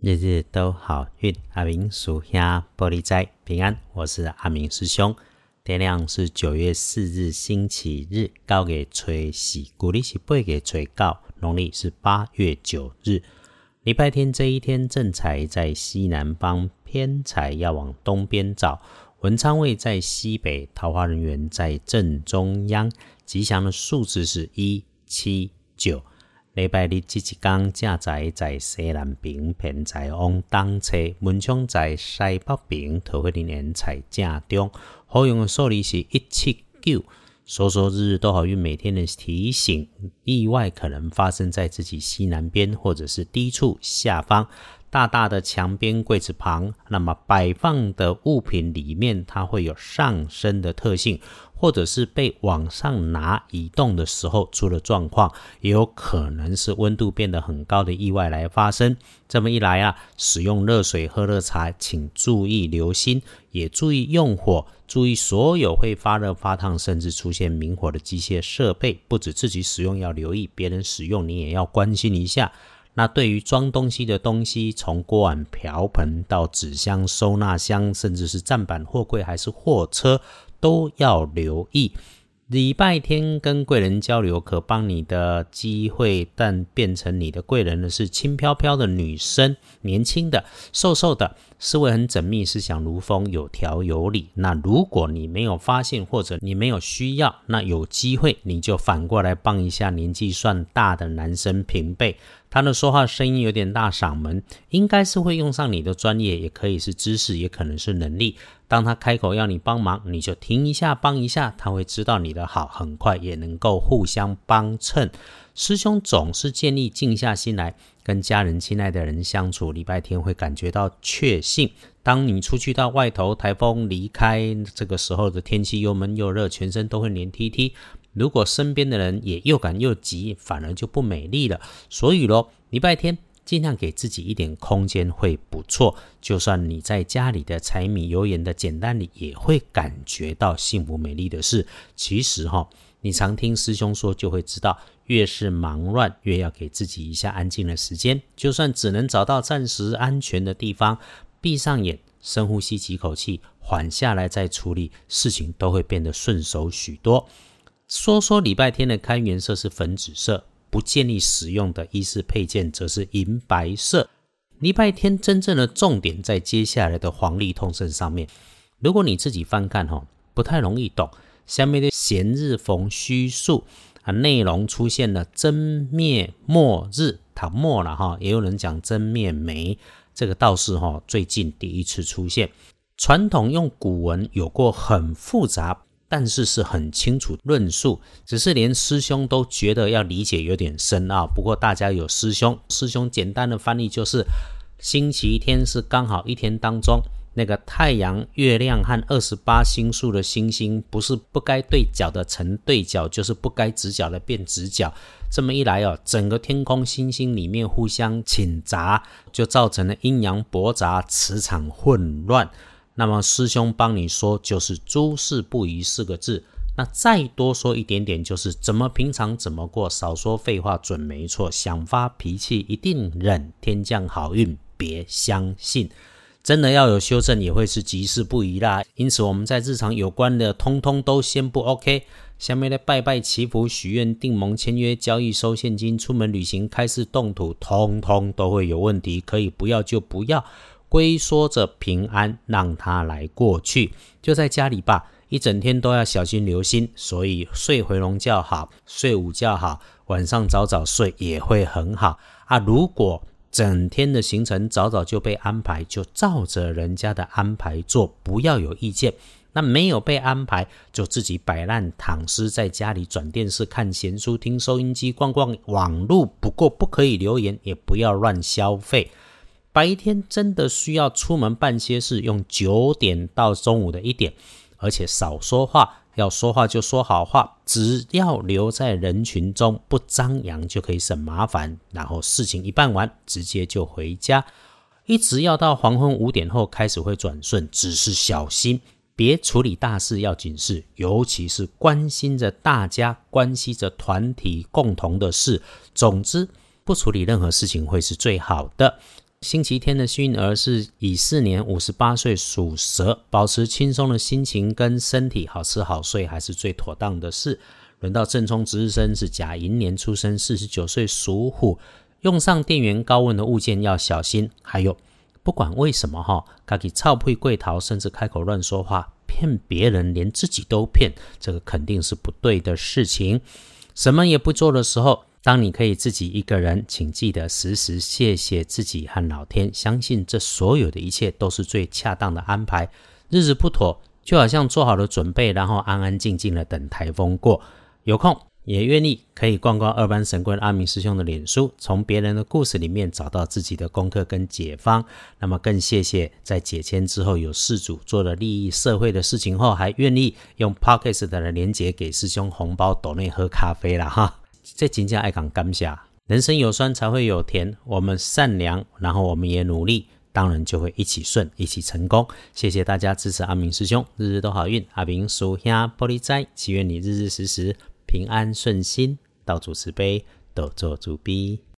日日都好运，阿明属下玻璃斋平安。我是阿明师兄。天亮是九月四日星期日，高给吹喜，古历是八月吹高，农历是八月九日，礼拜天这一天正财在西南方，偏财要往东边找。文昌位在西北，桃花人员在正中央。吉祥的数字是一七九。礼拜日即一天，正在在西南边，偏在往东侧；门窗在西北边，桃花人在正中。好用的数字是一七九。说说日日都好运，每天的提醒：意外可能发生在自己西南边，或者是低处下方。大大的墙边柜子旁，那么摆放的物品里面，它会有上升的特性。或者是被往上拿移动的时候出了状况，也有可能是温度变得很高的意外来发生。这么一来啊，使用热水喝热茶，请注意留心，也注意用火，注意所有会发热发烫甚至出现明火的机械设备，不止自己使用要留意，别人使用你也要关心一下。那对于装东西的东西，从锅碗瓢盆到纸箱、收纳箱，甚至是站板、货柜还是货车。都要留意，礼拜天跟贵人交流，可帮你的机会，但变成你的贵人的是轻飘飘的女生，年轻的、瘦瘦的，思维很缜密，思想如风，有条有理。那如果你没有发现，或者你没有需要，那有机会你就反过来帮一下年纪算大的男生平辈。他的说话声音有点大嗓门，应该是会用上你的专业，也可以是知识，也可能是能力。当他开口要你帮忙，你就停一下，帮一下，他会知道你的好，很快也能够互相帮衬。师兄总是建议静下心来跟家人、亲爱的人相处，礼拜天会感觉到确信。当你出去到外头，台风离开这个时候的天气又闷又热，全身都会黏 T T。如果身边的人也又赶又急，反而就不美丽了。所以咯，礼拜天尽量给自己一点空间会不错。就算你在家里的柴米油盐的简单里，也会感觉到幸福美丽的事。其实哈，你常听师兄说，就会知道，越是忙乱，越要给自己一下安静的时间。就算只能找到暂时安全的地方，闭上眼，深呼吸几口气，缓下来再处理事情，都会变得顺手许多。说说礼拜天的开运色是粉紫色，不建议使用的衣饰配件则是银白色。礼拜天真正的重点在接下来的黄历通胜上面。如果你自己翻看哈，不太容易懂。下面的闲日逢虚数啊，内容出现了真灭末日，它末了哈，也有人讲真灭没，这个倒是哈最近第一次出现。传统用古文有过很复杂。但是是很清楚论述，只是连师兄都觉得要理解有点深奥。不过大家有师兄，师兄简单的翻译就是：星期天是刚好一天当中那个太阳、月亮和二十八星宿的星星，不是不该对角的成对角，就是不该直角的变直角。这么一来哦，整个天空星星里面互相侵杂，就造成了阴阳驳杂，磁场混乱。那么师兄帮你说，就是诸事不宜四个字。那再多说一点点，就是怎么平常怎么过，少说废话准没错。想发脾气一定忍，天降好运别相信。真的要有修正，也会是吉事不宜啦。因此我们在日常有关的，通通都先不 OK。下面的拜拜祈福、许愿、订盟、签约、交易、收现金、出门旅行、开市动土，通通都会有问题。可以不要就不要。龟缩着平安，让它来过去，就在家里吧，一整天都要小心留心，所以睡回笼觉好，睡午觉好，晚上早早睡也会很好啊。如果整天的行程早早就被安排，就照着人家的安排做，不要有意见。那没有被安排，就自己摆烂躺尸在家里，转电视、看闲书、听收音机、逛逛网路。不过不可以留言，也不要乱消费。白天真的需要出门办些事，用九点到中午的一点，而且少说话，要说话就说好话，只要留在人群中不张扬就可以省麻烦。然后事情一办完，直接就回家，一直要到黄昏五点后开始会转顺，只是小心别处理大事要紧事，尤其是关心着大家、关系着团体共同的事。总之，不处理任何事情会是最好的。星期天的幸运儿是乙巳年五十八岁属蛇，保持轻松的心情跟身体，好吃好睡还是最妥当的事。轮到正冲值日生是甲寅年出生，四十九岁属虎，用上电源高温的物件要小心。还有，不管为什么哈，可以操配跪逃，甚至开口乱说话，骗别人，连自己都骗，这个肯定是不对的事情。什么也不做的时候。当你可以自己一个人，请记得时时谢谢自己和老天，相信这所有的一切都是最恰当的安排。日子不妥，就好像做好了准备，然后安安静静的等台风过。有空也愿意可以逛逛二班神棍阿明师兄的脸书，从别人的故事里面找到自己的功课跟解方。那么更谢谢在解签之后有事主做了利益社会的事情后，还愿意用 Pocket 的连接给师兄红包，斗内喝咖啡了哈。这真正爱讲感谢，人生有酸才会有甜。我们善良，然后我们也努力，当然就会一起顺，一起成功。谢谢大家支持阿明师兄，日日都好运。阿明属下玻璃斋，祈愿你日日时时平安顺心，道主慈悲，多做主逼。